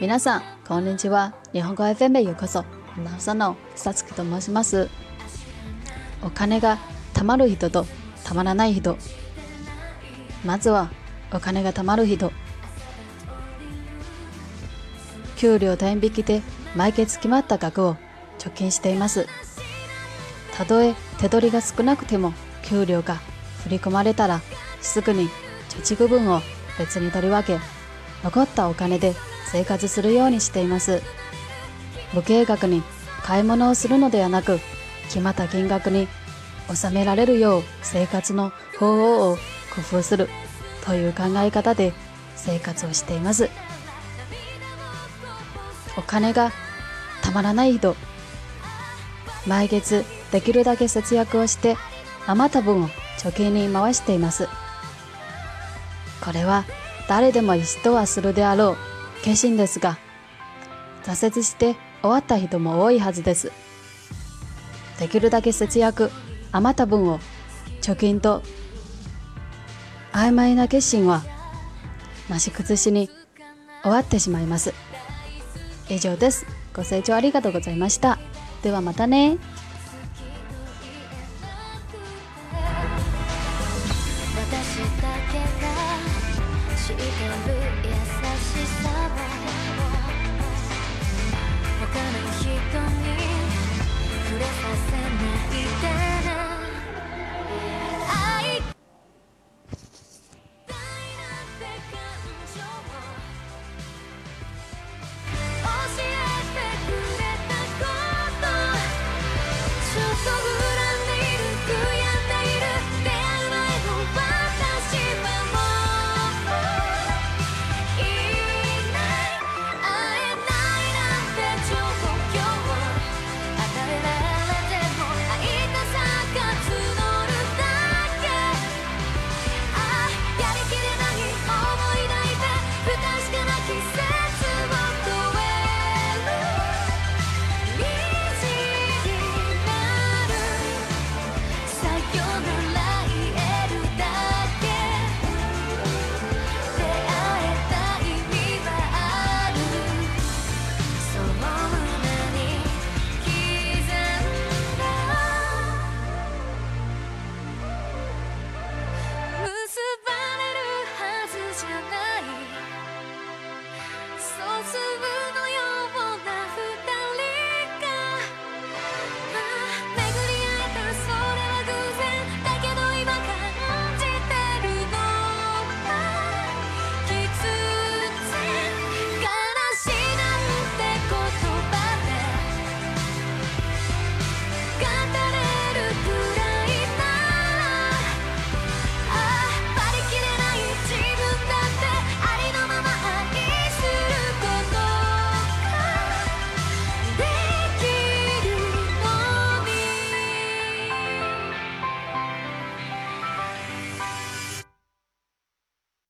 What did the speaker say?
皆さんこんにちは。日本語 FM へようこそ。アナウンサーのさつきと申します。お金が貯まる人と貯まらない人。まずはお金が貯まる人給料天引きで毎月決まった額を貯金しています。たとえ手取りが少なくても給料が振り込まれたらすぐに貯蓄分を別に取り分け。残ったお金で生活するようにしています。無計画に買い物をするのではなく決まった金額に収められるよう生活の方法を工夫する。という考え方で生活をしています。お金がたまらない人毎月できるだけ節約をして余った分を貯金に回しています。これは誰でも一度はするであろう決心ですが挫折して終わった人も多いはずです。できるだけ節約余った分を貯金と曖昧な決心はなし崩しに終わってしまいます。以上です。ご清聴ありがとうございました。ではまたね。優しさを他の人 survive.